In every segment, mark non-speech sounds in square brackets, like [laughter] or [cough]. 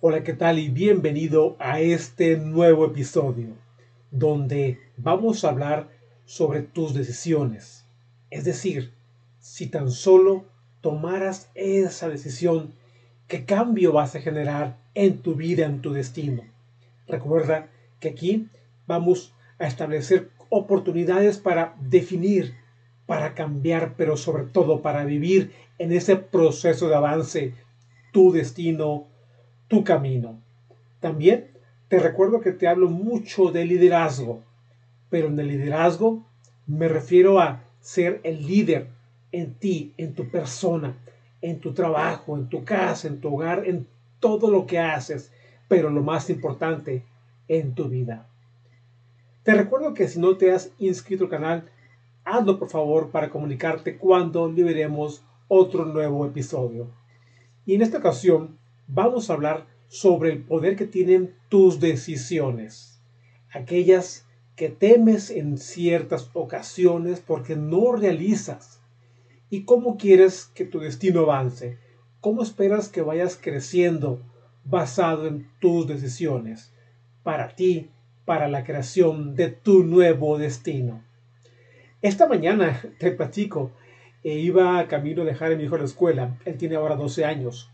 Hola, ¿qué tal? Y bienvenido a este nuevo episodio, donde vamos a hablar sobre tus decisiones. Es decir, si tan solo tomaras esa decisión, ¿qué cambio vas a generar en tu vida, en tu destino? Recuerda que aquí vamos a establecer oportunidades para definir, para cambiar, pero sobre todo para vivir en ese proceso de avance, tu destino, tu camino. También te recuerdo que te hablo mucho de liderazgo, pero en el liderazgo me refiero a ser el líder en ti, en tu persona, en tu trabajo, en tu casa, en tu hogar, en todo lo que haces, pero lo más importante, en tu vida. Te recuerdo que si no te has inscrito al canal, hazlo por favor para comunicarte cuando liberemos otro nuevo episodio. Y en esta ocasión vamos a hablar sobre el poder que tienen tus decisiones, aquellas que temes en ciertas ocasiones porque no realizas, y cómo quieres que tu destino avance, cómo esperas que vayas creciendo basado en tus decisiones, para ti, para la creación de tu nuevo destino. Esta mañana, [laughs] te platico, e iba camino a dejar a mi hijo a la escuela, él tiene ahora 12 años,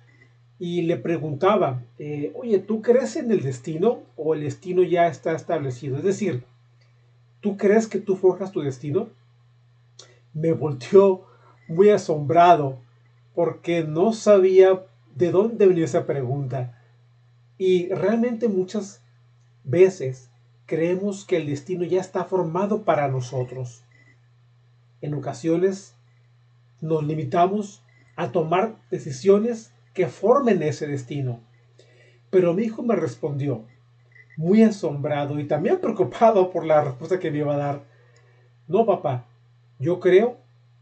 y le preguntaba, eh, oye, ¿tú crees en el destino o el destino ya está establecido? Es decir, ¿tú crees que tú forjas tu destino? Me volteó muy asombrado porque no sabía de dónde venía esa pregunta. Y realmente muchas veces creemos que el destino ya está formado para nosotros. En ocasiones nos limitamos a tomar decisiones que formen ese destino. Pero mi hijo me respondió, muy asombrado y también preocupado por la respuesta que me iba a dar. No, papá, yo creo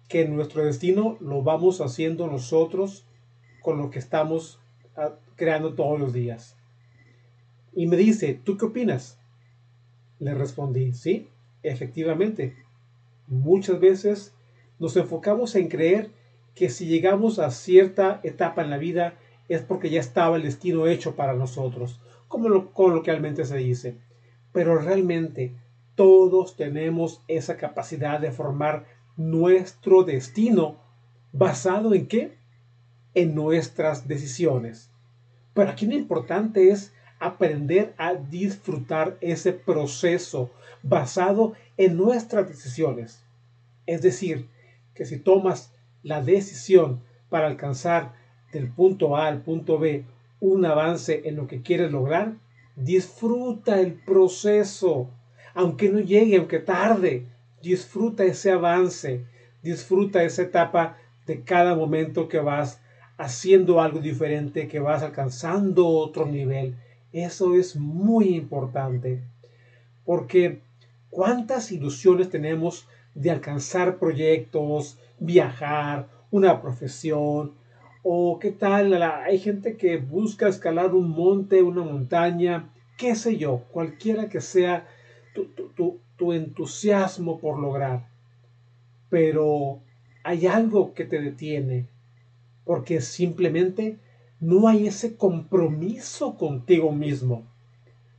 que nuestro destino lo vamos haciendo nosotros con lo que estamos ah, creando todos los días. Y me dice, ¿tú qué opinas? Le respondí, sí, efectivamente. Muchas veces nos enfocamos en creer que si llegamos a cierta etapa en la vida es porque ya estaba el destino hecho para nosotros, como lo coloquialmente se dice. Pero realmente todos tenemos esa capacidad de formar nuestro destino basado en qué? En nuestras decisiones. Pero aquí lo importante es aprender a disfrutar ese proceso basado en nuestras decisiones. Es decir, que si tomas la decisión para alcanzar del punto A al punto B un avance en lo que quieres lograr, disfruta el proceso, aunque no llegue, aunque tarde, disfruta ese avance, disfruta esa etapa de cada momento que vas haciendo algo diferente, que vas alcanzando otro nivel. Eso es muy importante, porque cuántas ilusiones tenemos de alcanzar proyectos, viajar, una profesión, o qué tal, hay gente que busca escalar un monte, una montaña, qué sé yo, cualquiera que sea tu, tu entusiasmo por lograr. Pero hay algo que te detiene, porque simplemente no hay ese compromiso contigo mismo.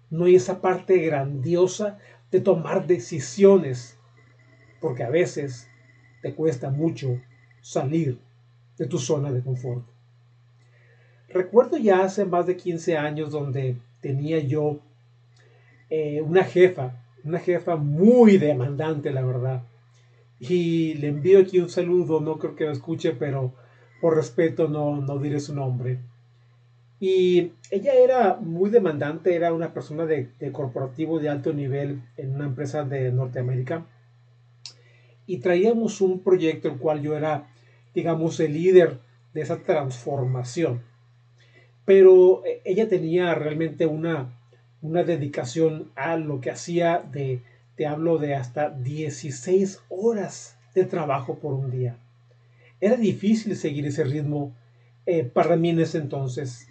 No hay esa parte grandiosa de tomar decisiones, porque a veces te cuesta mucho salir de tu zona de confort. Recuerdo ya hace más de 15 años donde tenía yo eh, una jefa, una jefa muy demandante, la verdad. Y le envío aquí un saludo, no creo que lo escuche, pero por respeto no, no diré su nombre. Y ella era muy demandante, era una persona de, de corporativo de alto nivel en una empresa de Norteamérica y traíamos un proyecto el cual yo era, digamos, el líder de esa transformación. Pero eh, ella tenía realmente una, una dedicación a lo que hacía de, te hablo de hasta 16 horas de trabajo por un día. Era difícil seguir ese ritmo eh, para mí en ese entonces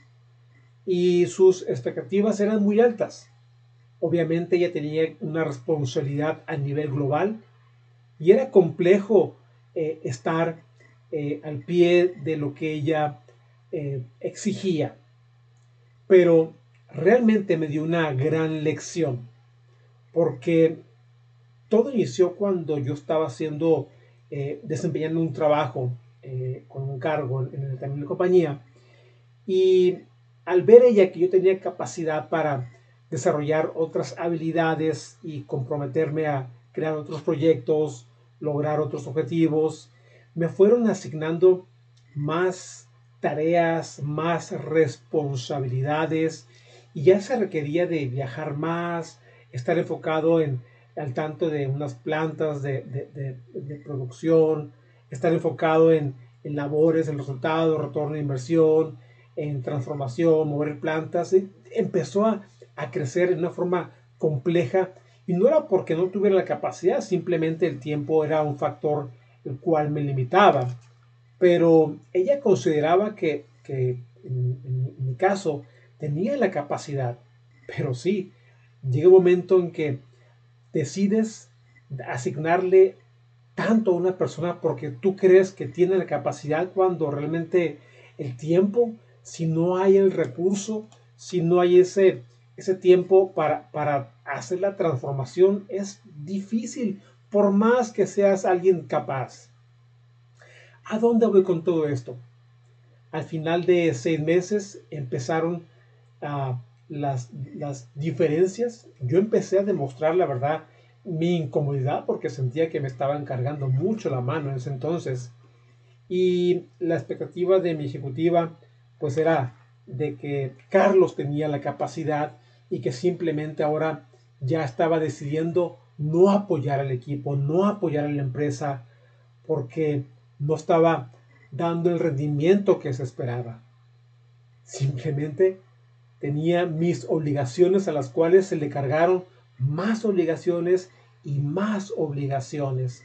y sus expectativas eran muy altas. Obviamente ella tenía una responsabilidad a nivel global y era complejo eh, estar eh, al pie de lo que ella exigía. Pero realmente me dio una gran lección porque todo inició cuando yo estaba haciendo, desempeñando un trabajo eh, con un cargo en, el de compañía. Y al ver ella que yo tenía capacidad para desarrollar otras habilidades y comprometerme a crear otros proyectos, lograr otros objetivos, me fueron asignando más tareas, más responsabilidades y ya se requería de viajar más, estar enfocado en al tanto de unas plantas de, de, de producción, estar enfocado en, labores, en resultados, retorno de inversión, en transformación, mover plantas. Empezó a, crecer de una forma compleja y no era porque no tuviera la capacidad, simplemente el tiempo era un factor el cual me limitaba. Pero ella consideraba que, en, en, mi caso tenía la capacidad, pero sí, llega un momento en que decides asignarle tanto a una persona porque tú crees que tiene la capacidad cuando realmente el tiempo, si no hay el recurso, si no hay ese, ese tiempo para, para hacer la transformación, es difícil, por más que seas alguien capaz. ¿A dónde voy con todo esto? Al final de seis meses empezaron a las, las diferencias. Yo empecé a demostrar la verdad mi incomodidad porque sentía que me estaban cargando mucho la mano en ese entonces. Y la expectativa de mi ejecutiva pues era de que Carlos tenía la capacidad y que simplemente ahora ya estaba decidiendo no apoyar al equipo, no apoyar a la empresa porque no estaba dando el rendimiento que se esperaba. Simplemente tenía mis obligaciones a las cuales se le cargaron más obligaciones y más obligaciones.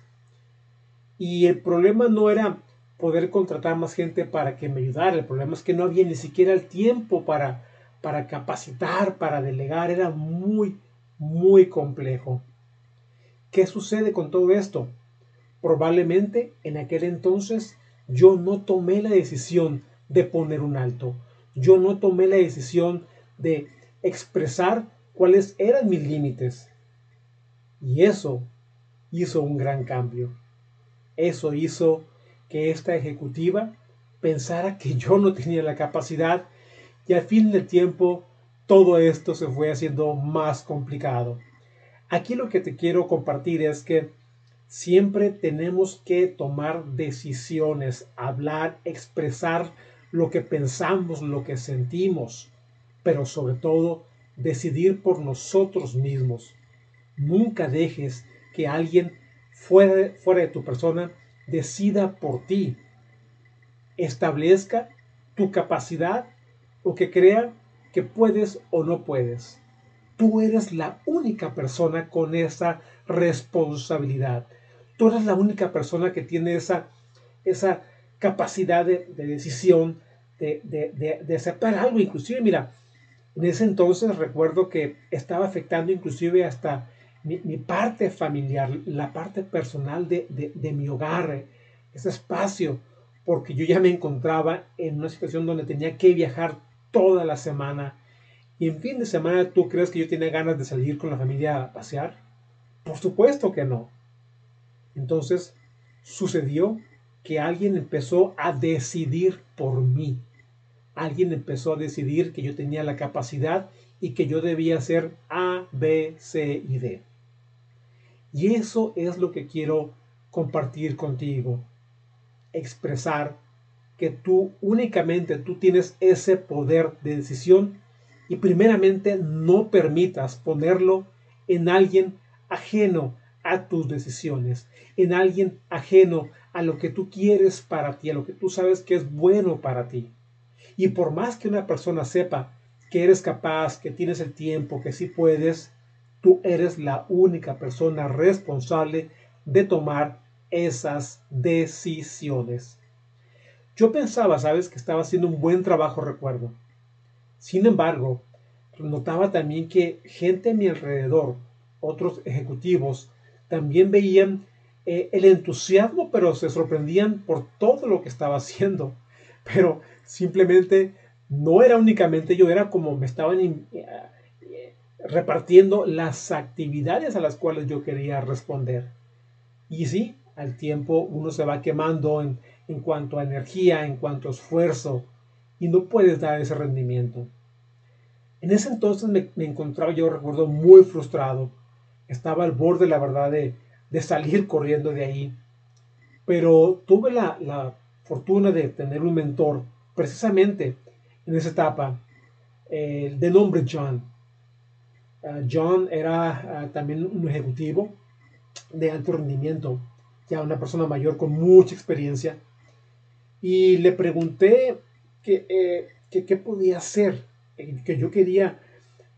Y el problema no era poder contratar más gente para que me ayudara, el problema es que no había ni siquiera el tiempo para, para capacitar, para delegar, era muy, muy complejo. ¿Qué sucede con todo esto? Probablemente en aquel entonces yo no tomé la decisión de poner un alto. Yo no tomé la decisión de expresar cuáles eran mis límites. Y eso hizo un gran cambio. Eso hizo que esta ejecutiva pensara que yo no tenía la capacidad y al fin del tiempo todo esto se fue haciendo más complicado. Aquí lo que te quiero compartir es que siempre tenemos que tomar decisiones, hablar, expresar lo que pensamos, lo que sentimos, pero sobre todo decidir por nosotros mismos. Nunca dejes que alguien fuera, fuera de tu persona decida por ti. Establezca tu capacidad o que crea que puedes o no puedes. Tú eres la única persona con esa responsabilidad. Tú eres la única persona que tiene esa, esa capacidad de, decisión, de, de, de, aceptar algo. Inclusive, mira, en ese entonces recuerdo que estaba afectando inclusive hasta mi, parte familiar, la parte personal de, mi hogar, ese espacio, porque yo ya me encontraba en una situación donde tenía que viajar toda la semana. Y en fin de semana, ¿tú crees que yo tenía ganas de salir con la familia a pasear? Por supuesto que no. Entonces, sucedió que alguien empezó a decidir por mí alguien empezó a decidir que yo tenía la capacidad y que yo debía hacer A, B, C y D. Y eso es lo que quiero compartir contigo. Expresar que tú únicamente tú tienes ese poder de decisión y primeramente no permitas ponerlo en alguien ajeno a tus decisiones, en alguien ajeno a lo que tú quieres para ti, a lo que tú sabes que es bueno para ti. Y por más que una persona sepa que eres capaz, que tienes el tiempo, que sí puedes, tú eres la única persona responsable de tomar esas decisiones. Yo pensaba, sabes, que estaba haciendo un buen trabajo, recuerdo. Sin embargo, notaba también que gente a mi alrededor, otros ejecutivos, también veían eh, el entusiasmo, pero se sorprendían por todo lo que estaba haciendo. [laughs] Pero simplemente no era únicamente yo, era como me estaban eh, repartiendo las actividades a las cuales yo quería responder. Y sí, al tiempo uno se va quemando en, en cuanto a energía, en cuanto a esfuerzo, y no puedes dar ese rendimiento. En ese entonces me, encontraba, yo recuerdo, muy frustrado. Estaba al borde, la verdad, de, salir corriendo de ahí. Pero tuve la, fortuna de tener un mentor, precisamente en esa etapa, eh, de nombre John. Ah, John era ah, también un ejecutivo de alto rendimiento, ya una persona mayor con mucha experiencia. Y le pregunté qué eh, podía hacer que yo quería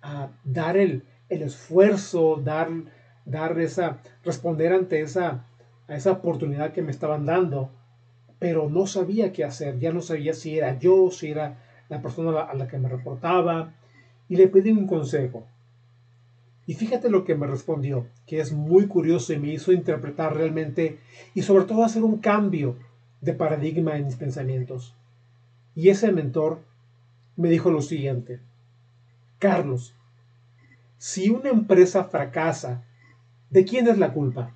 ah, dar el, esfuerzo, dar, dar esa, responder ante esa, a esa oportunidad que me estaban dando, pero no sabía qué hacer, ya no sabía si era yo, si era la persona a la que me reportaba, y le pedí un consejo. Y fíjate lo que me respondió, que es muy curioso y me hizo interpretar realmente y sobre todo hacer un cambio de paradigma en mis pensamientos. Y ese mentor me dijo lo siguiente, Carlos, si una empresa fracasa, ¿de quién es la culpa?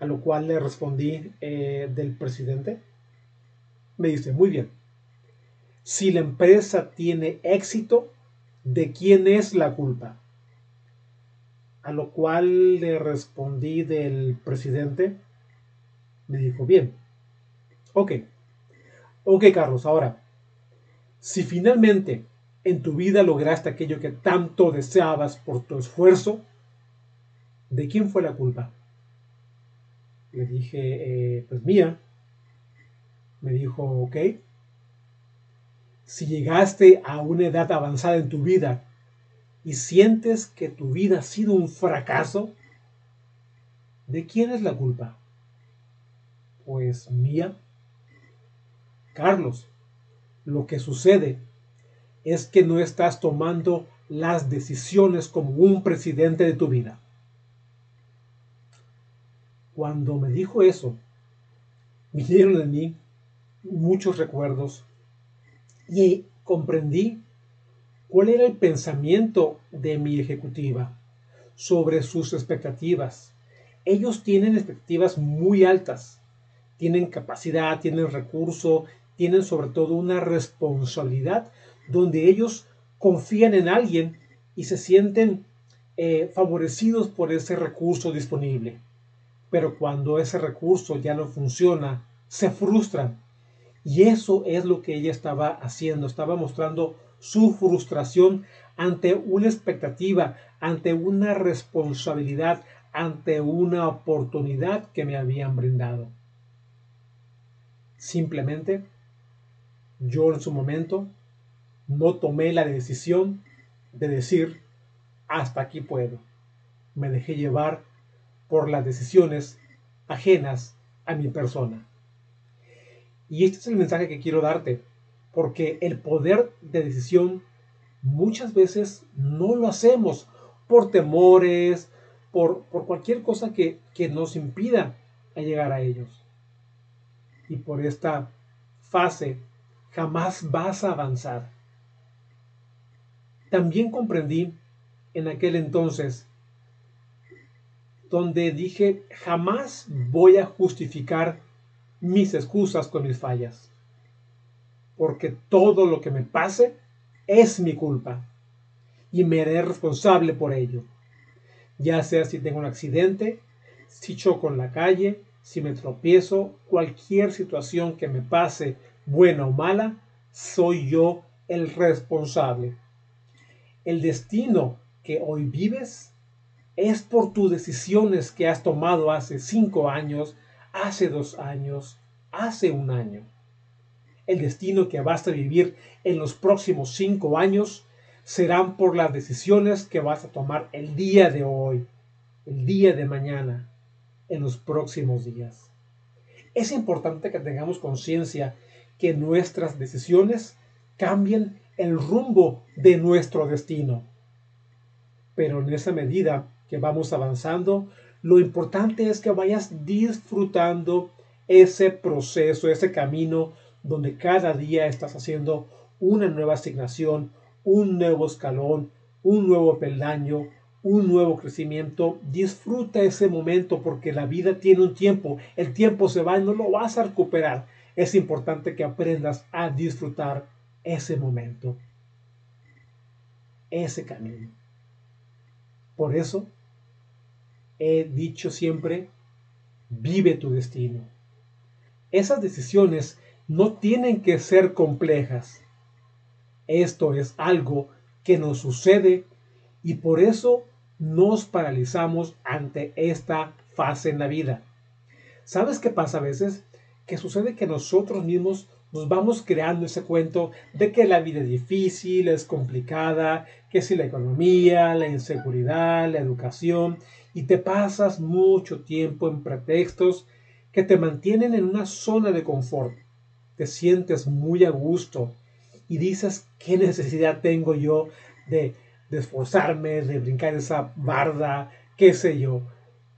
A lo cual le respondí eh, del presidente. Me dice, muy bien, si la empresa tiene éxito, ¿de quién es la culpa? A lo cual le respondí del presidente. Me dijo, bien, ok, ok Carlos, ahora, si finalmente en tu vida lograste aquello que tanto deseabas por tu esfuerzo, ¿de quién fue la culpa? Le dije, eh, pues mía. Me dijo, ok. Si llegaste a una edad avanzada en tu vida y sientes que tu vida ha sido un fracaso, ¿de quién es la culpa? Pues mía. Carlos, lo que sucede es que no estás tomando las decisiones como un presidente de tu vida. Cuando me dijo eso, vinieron en mí muchos recuerdos y comprendí cuál era el pensamiento de mi ejecutiva sobre sus expectativas. Ellos tienen expectativas muy altas, tienen capacidad, tienen recurso, tienen sobre todo una responsabilidad donde ellos confían en alguien y se sienten eh, favorecidos por ese recurso disponible. Pero cuando ese recurso ya no funciona, se frustran. Y eso es lo que ella estaba haciendo, estaba mostrando su frustración ante una expectativa, ante una responsabilidad, ante una oportunidad que me habían brindado. Simplemente yo en su momento no tomé la decisión de decir, hasta aquí puedo. Me dejé llevar por las decisiones ajenas a mi persona. Y este es el mensaje que quiero darte, porque el poder de decisión muchas veces no lo hacemos por temores, por, por cualquier cosa que, que nos impida llegar a ellos. Y por esta fase jamás vas a avanzar. También comprendí en aquel entonces donde dije, jamás voy a justificar mis excusas con mis fallas, porque todo lo que me pase es mi culpa y me haré responsable por ello, ya sea si tengo un accidente, si choco en la calle, si me tropiezo, cualquier situación que me pase buena o mala, soy yo el responsable. El destino que hoy vives es por tus decisiones que has tomado hace cinco años, hace dos años, hace un año. El destino que vas a vivir en los próximos cinco años serán por las decisiones que vas a tomar el día de hoy, el día de mañana, en los próximos días. Es importante que tengamos conciencia que nuestras decisiones cambien el rumbo de nuestro destino. Pero en esa medida que vamos avanzando, lo importante es que vayas disfrutando ese proceso, ese camino donde cada día estás haciendo una nueva asignación, un nuevo escalón, un nuevo peldaño, un nuevo crecimiento. Disfruta ese momento porque la vida tiene un tiempo. El tiempo se va y no lo vas a recuperar. Es importante que aprendas a disfrutar ese momento, ese camino. Por eso he dicho siempre, vive tu destino. Esas decisiones no tienen que ser complejas. Esto es algo que nos sucede y por eso nos paralizamos ante esta fase en la vida. ¿Sabes qué pasa a veces? Que sucede que nosotros mismos nos vamos creando ese cuento de que la vida es difícil, es complicada, que si la economía, la inseguridad, la educación, y te pasas mucho tiempo en pretextos que te mantienen en una zona de confort. Te sientes muy a gusto, y dices, ¿qué necesidad tengo yo de, esforzarme, de brincar esa barda, qué sé yo?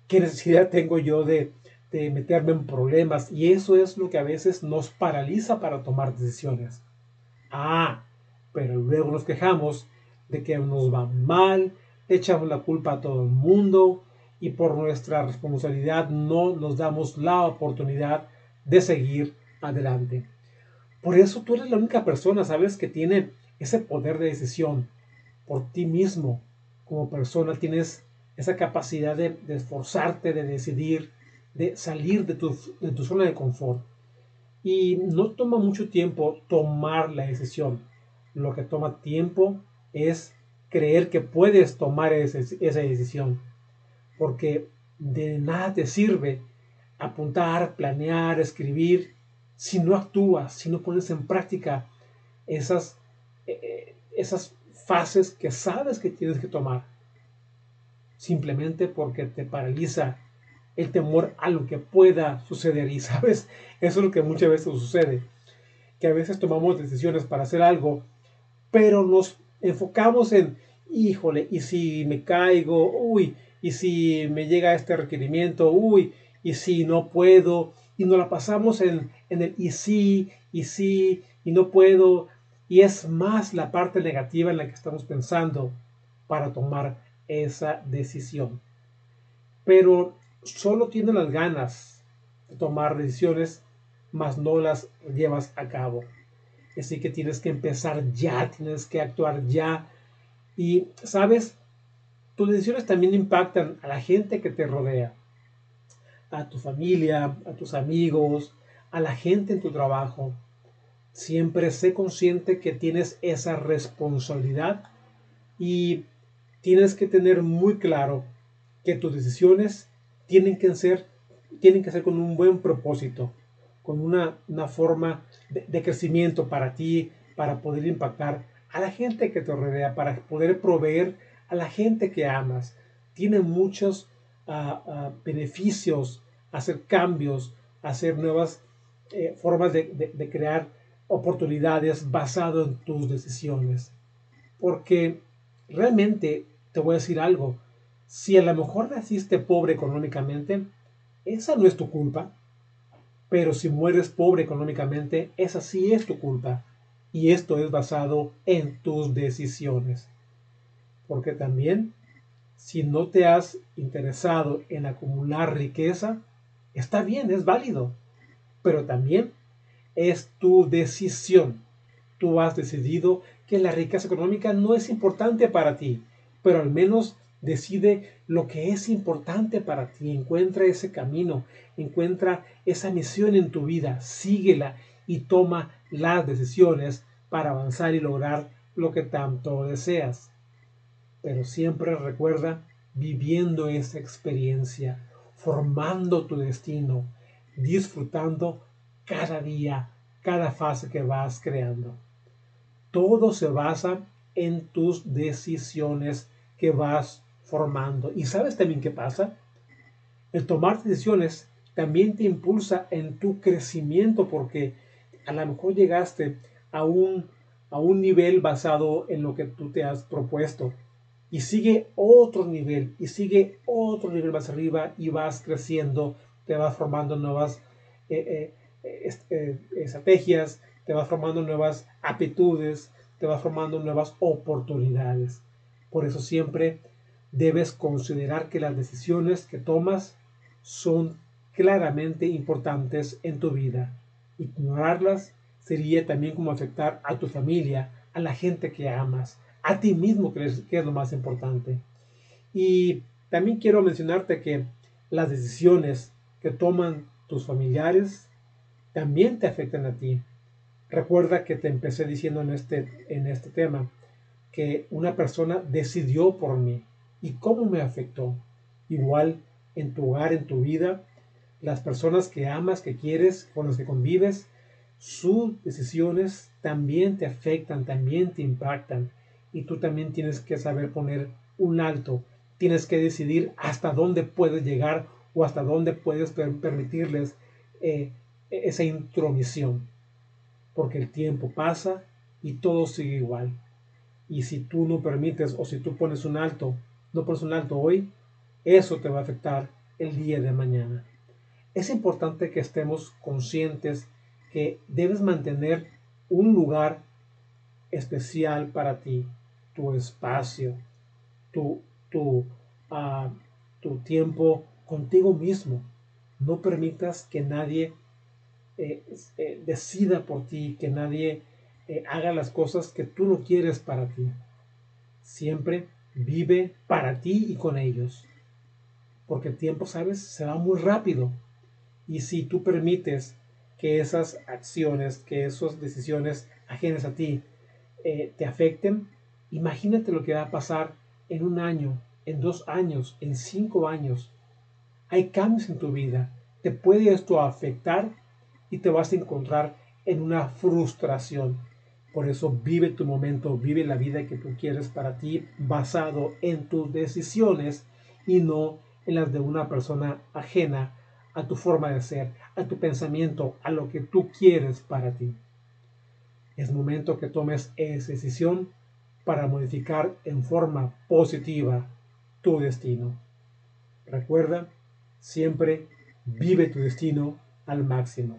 ¿Qué necesidad tengo yo de, de meterme en problemas? Y eso es lo que a veces nos paraliza para tomar decisiones. Ah, pero luego nos quejamos de que nos va mal, echamos la culpa a todo el mundo y por nuestra responsabilidad no nos damos la oportunidad de seguir adelante. Por eso tú eres la única persona, ¿sabes?, que tiene ese poder de decisión. Por ti mismo, como persona, tienes esa capacidad de, esforzarte, de decidir, de salir de tu, de tu zona de confort. Y no toma mucho tiempo tomar la decisión. Lo que toma tiempo es creer que puedes tomar esa decisión. Porque de nada te sirve apuntar, planear, escribir si no actúas, si no pones en práctica esas, eh, eh, esas fases que sabes que tienes que tomar, simplemente porque te paraliza el temor a lo que pueda suceder. Y [laughs] sabes, eso es lo que muchas veces sucede, que a veces tomamos decisiones para hacer algo, pero nos enfocamos en, híjole, y si me caigo, uy, y si me llega este requerimiento, uy, y si no puedo, y nos la pasamos en, el y sí, y sí, y no puedo, y es más la parte negativa en la que estamos pensando para tomar esa decisión. Pero solo tienes las ganas de tomar decisiones, mas no las llevas a cabo. Así que tienes que empezar ya, tienes que actuar ya. Y, ¿sabes? Tus decisiones también impactan a la gente que te rodea a tu familia, a tus amigos, a la gente en tu trabajo. Siempre sé consciente que tienes esa responsabilidad y tienes que tener muy claro que tus decisiones tienen que ser, tienen que ser con un buen propósito, con una, forma de, de crecimiento para ti, para poder impactar a la gente que te rodea, para poder proveer a la gente que amas. Tiene muchos beneficios, hacer cambios, hacer nuevas eh, formas de, crear oportunidades basado en tus decisiones. Porque realmente te voy a decir algo, si a lo mejor naciste pobre económicamente, esa no es tu culpa. Pero si mueres pobre económicamente, esa sí es tu culpa. Y esto es basado en tus decisiones. Porque también si no te has interesado en acumular riqueza, está bien, es válido, pero también es tu decisión. Tú has decidido que la riqueza económica no es importante para ti, pero al menos decide lo que es importante para ti. Encuentra ese camino, encuentra esa misión en tu vida, síguela y toma las decisiones para avanzar y lograr lo que tanto deseas pero siempre recuerda viviendo esa experiencia, formando tu destino, disfrutando cada día, cada fase que vas creando. Todo se basa en tus decisiones que vas formando. ¿Y sabes también qué pasa? El tomar decisiones también te impulsa en tu crecimiento porque a lo mejor llegaste a un, a un nivel basado en lo que tú te has propuesto y sigue otro nivel y sigue otro nivel más arriba y vas creciendo, te vas formando nuevas eh, eh, eh, estrategias, te vas formando nuevas aptitudes, te vas formando nuevas oportunidades. Por eso siempre debes considerar que las decisiones que tomas son claramente importantes en tu vida. Ignorarlas sería también como afectar a tu familia, a la gente que amas, a ti mismo, que es, lo más importante. Y también quiero mencionarte que las decisiones que toman tus familiares también te afectan a ti. Recuerda que te empecé diciendo en este, en este tema que una persona decidió por mí y cómo me afectó. Igual en tu hogar, en tu vida, las personas que amas, que quieres, con las que convives, sus decisiones también te afectan, también te impactan. Y tú también tienes que saber poner un alto. Tienes que decidir hasta dónde puedes llegar o hasta dónde puedes permitirles eh, esa intromisión. Porque el tiempo pasa y todo sigue igual. Y si tú no permites o si tú pones un alto, no pones un alto hoy, eso te va a afectar el día de mañana. Es importante que estemos conscientes que debes mantener un lugar especial para ti, tu espacio, tu, tu, ah, tu tiempo contigo mismo. No permitas que nadie eh, eh, decida por ti, que nadie eh, haga las cosas que tú no quieres para ti. Siempre vive para ti y con ellos. Porque el tiempo, sabes, se va muy rápido. Y si tú permites que esas acciones, que esas decisiones ajenas a ti te afecten, imagínate lo que va a pasar en un año, en dos años, en cinco años. Hay cambios en tu vida. Te puede esto afectar y te vas a encontrar en una frustración. Por eso vive tu momento, vive la vida que tú quieres para ti basado en tus decisiones y no en las de una persona ajena a tu forma de ser, a tu pensamiento, a lo que tú quieres para ti. Es momento que tomes esa decisión para modificar en forma positiva tu destino. Recuerda, siempre vive tu destino al máximo.